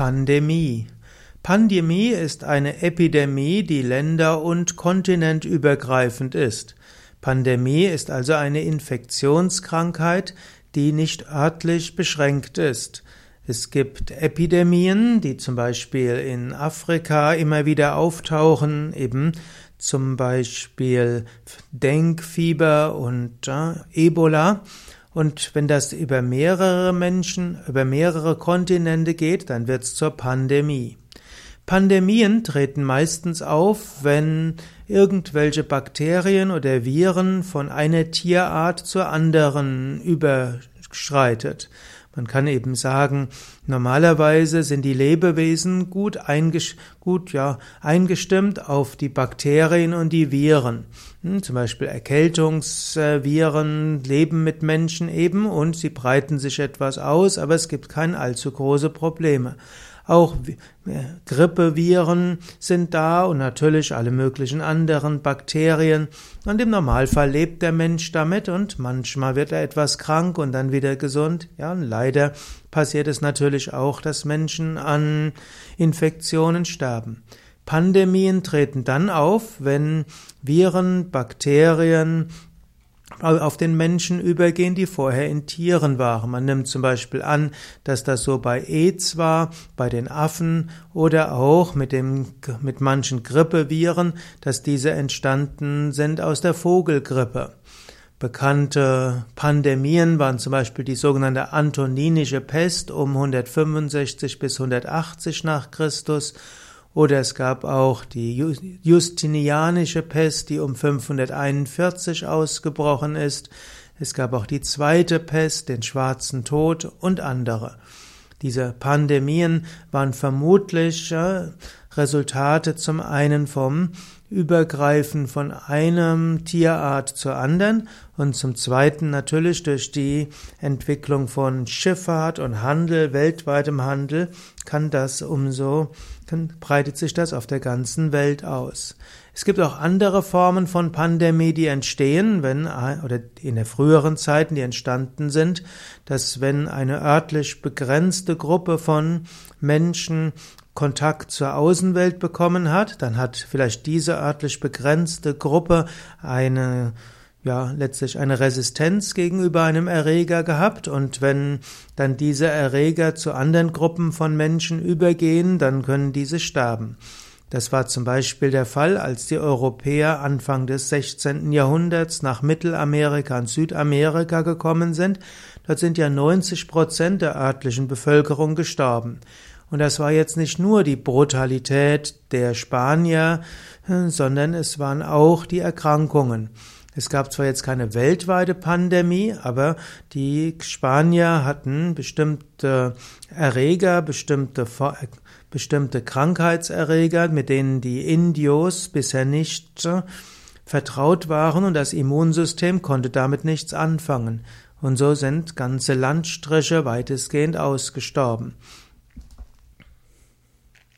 Pandemie. Pandemie ist eine Epidemie, die länder- und kontinentübergreifend ist. Pandemie ist also eine Infektionskrankheit, die nicht örtlich beschränkt ist. Es gibt Epidemien, die zum Beispiel in Afrika immer wieder auftauchen, eben zum Beispiel Denkfieber und äh, Ebola. Und wenn das über mehrere Menschen, über mehrere Kontinente geht, dann wird es zur Pandemie. Pandemien treten meistens auf, wenn irgendwelche Bakterien oder Viren von einer Tierart zur anderen überschreitet. Man kann eben sagen, normalerweise sind die Lebewesen gut, gut ja, eingestimmt auf die Bakterien und die Viren. Hm, zum Beispiel Erkältungsviren leben mit Menschen eben und sie breiten sich etwas aus, aber es gibt keine allzu große Probleme. Auch Grippeviren sind da und natürlich alle möglichen anderen Bakterien. Und im Normalfall lebt der Mensch damit und manchmal wird er etwas krank und dann wieder gesund. Ja, und leider passiert es natürlich auch, dass Menschen an Infektionen sterben. Pandemien treten dann auf, wenn Viren, Bakterien, auf den Menschen übergehen, die vorher in Tieren waren. Man nimmt zum Beispiel an, dass das so bei AIDS war, bei den Affen oder auch mit, dem, mit manchen Grippeviren, dass diese entstanden sind aus der Vogelgrippe. Bekannte Pandemien waren zum Beispiel die sogenannte Antoninische Pest um 165 bis 180 nach Christus oder es gab auch die Justinianische Pest, die um 541 ausgebrochen ist. Es gab auch die zweite Pest, den schwarzen Tod und andere. Diese Pandemien waren vermutlich Resultate zum einen vom Übergreifen von einem Tierart zur anderen und zum zweiten natürlich durch die Entwicklung von Schifffahrt und Handel, weltweitem Handel, kann das umso, kann, breitet sich das auf der ganzen Welt aus. Es gibt auch andere Formen von Pandemie, die entstehen, wenn, oder in der früheren Zeiten, die entstanden sind, dass wenn eine örtlich begrenzte Gruppe von Menschen Kontakt zur Außenwelt bekommen hat, dann hat vielleicht diese örtlich begrenzte Gruppe eine ja, letztlich eine Resistenz gegenüber einem Erreger gehabt und wenn dann diese Erreger zu anderen Gruppen von Menschen übergehen, dann können diese sterben. Das war zum Beispiel der Fall, als die Europäer Anfang des 16. Jahrhunderts nach Mittelamerika und Südamerika gekommen sind. Dort sind ja 90 Prozent der örtlichen Bevölkerung gestorben. Und das war jetzt nicht nur die Brutalität der Spanier, sondern es waren auch die Erkrankungen. Es gab zwar jetzt keine weltweite Pandemie, aber die Spanier hatten bestimmte Erreger, bestimmte, bestimmte Krankheitserreger, mit denen die Indios bisher nicht vertraut waren und das Immunsystem konnte damit nichts anfangen. Und so sind ganze Landstriche weitestgehend ausgestorben.